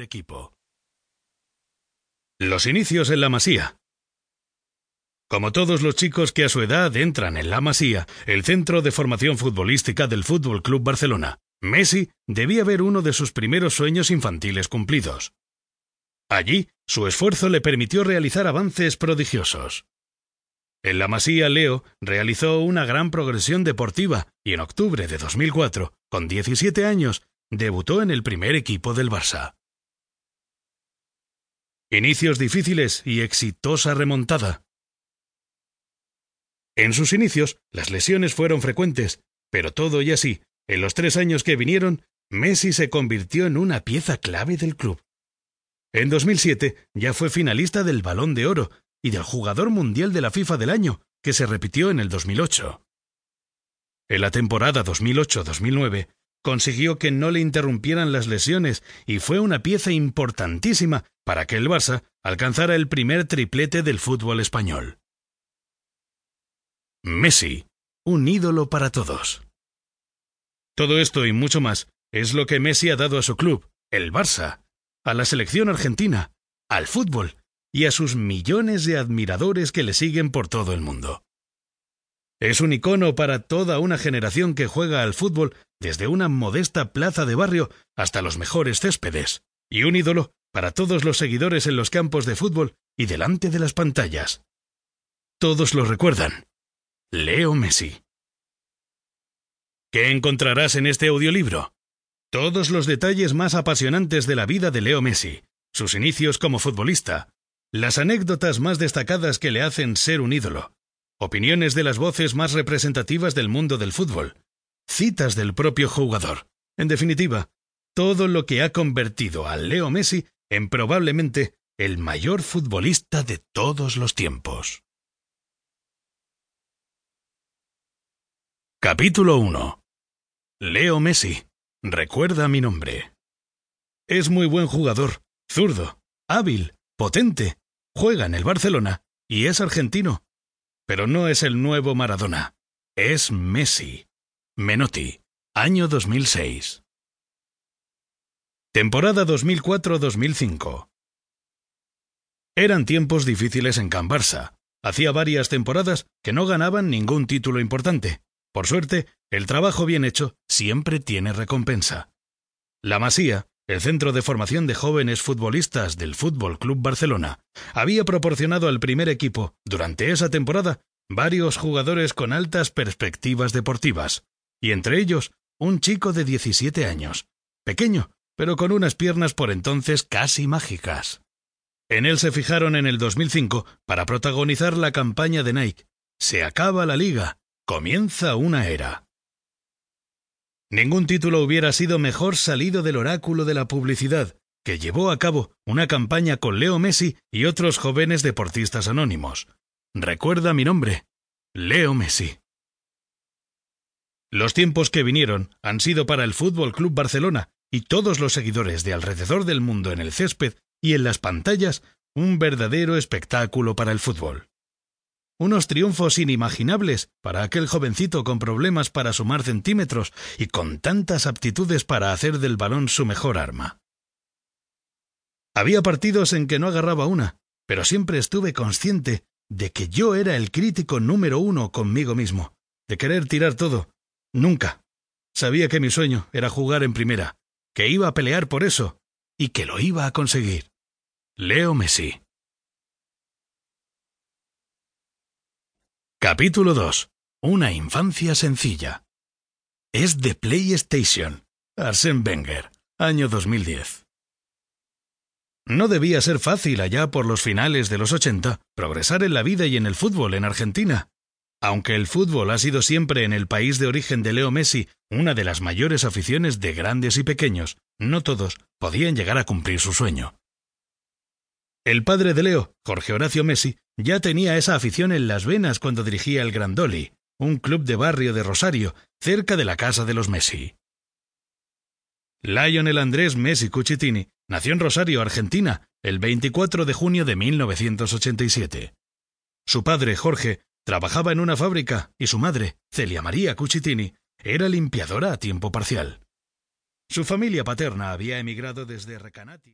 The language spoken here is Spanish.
equipo. Los inicios en la Masía. Como todos los chicos que a su edad entran en la Masía, el centro de formación futbolística del Fútbol Club Barcelona, Messi debía ver uno de sus primeros sueños infantiles cumplidos. Allí, su esfuerzo le permitió realizar avances prodigiosos. En la Masía, Leo realizó una gran progresión deportiva y en octubre de 2004, con 17 años, debutó en el primer equipo del Barça. Inicios difíciles y exitosa remontada. En sus inicios, las lesiones fueron frecuentes, pero todo y así, en los tres años que vinieron, Messi se convirtió en una pieza clave del club. En 2007 ya fue finalista del Balón de Oro y del Jugador Mundial de la FIFA del año, que se repitió en el 2008. En la temporada 2008-2009 consiguió que no le interrumpieran las lesiones y fue una pieza importantísima para que el Barça alcanzara el primer triplete del fútbol español. Messi, un ídolo para todos. Todo esto y mucho más es lo que Messi ha dado a su club, el Barça, a la selección argentina, al fútbol y a sus millones de admiradores que le siguen por todo el mundo. Es un icono para toda una generación que juega al fútbol desde una modesta plaza de barrio hasta los mejores céspedes, y un ídolo para todos los seguidores en los campos de fútbol y delante de las pantallas. Todos lo recuerdan. Leo Messi. ¿Qué encontrarás en este audiolibro? Todos los detalles más apasionantes de la vida de Leo Messi, sus inicios como futbolista, las anécdotas más destacadas que le hacen ser un ídolo, opiniones de las voces más representativas del mundo del fútbol, citas del propio jugador. En definitiva, todo lo que ha convertido a Leo Messi en probablemente el mayor futbolista de todos los tiempos. Capítulo 1 Leo Messi. Recuerda mi nombre. Es muy buen jugador, zurdo, hábil, potente, juega en el Barcelona y es argentino. Pero no es el nuevo Maradona, es Messi. Menotti, año 2006. Temporada 2004-2005. Eran tiempos difíciles en Can Barça. Hacía varias temporadas que no ganaban ningún título importante. Por suerte, el trabajo bien hecho siempre tiene recompensa. La Masía, el centro de formación de jóvenes futbolistas del Fútbol Club Barcelona, había proporcionado al primer equipo, durante esa temporada, varios jugadores con altas perspectivas deportivas, y entre ellos un chico de 17 años, pequeño, pero con unas piernas por entonces casi mágicas. En él se fijaron en el 2005 para protagonizar la campaña de Nike. Se acaba la liga, Comienza una era. Ningún título hubiera sido mejor salido del oráculo de la publicidad, que llevó a cabo una campaña con Leo Messi y otros jóvenes deportistas anónimos. Recuerda mi nombre, Leo Messi. Los tiempos que vinieron han sido para el Fútbol Club Barcelona y todos los seguidores de alrededor del mundo en el césped y en las pantallas un verdadero espectáculo para el fútbol. Unos triunfos inimaginables para aquel jovencito con problemas para sumar centímetros y con tantas aptitudes para hacer del balón su mejor arma. Había partidos en que no agarraba una, pero siempre estuve consciente de que yo era el crítico número uno conmigo mismo, de querer tirar todo. Nunca. Sabía que mi sueño era jugar en primera, que iba a pelear por eso y que lo iba a conseguir. Leo Messi. Capítulo 2. Una infancia sencilla. Es de PlayStation. Arsène Wenger, año 2010. No debía ser fácil allá por los finales de los 80 progresar en la vida y en el fútbol en Argentina. Aunque el fútbol ha sido siempre en el país de origen de Leo Messi una de las mayores aficiones de grandes y pequeños, no todos podían llegar a cumplir su sueño. El padre de Leo, Jorge Horacio Messi, ya tenía esa afición en las venas cuando dirigía el Grandoli, un club de barrio de Rosario, cerca de la casa de los Messi. Lionel Andrés Messi Cucitini nació en Rosario, Argentina, el 24 de junio de 1987. Su padre, Jorge, trabajaba en una fábrica y su madre, Celia María Cucitini, era limpiadora a tiempo parcial. Su familia paterna había emigrado desde Recanati.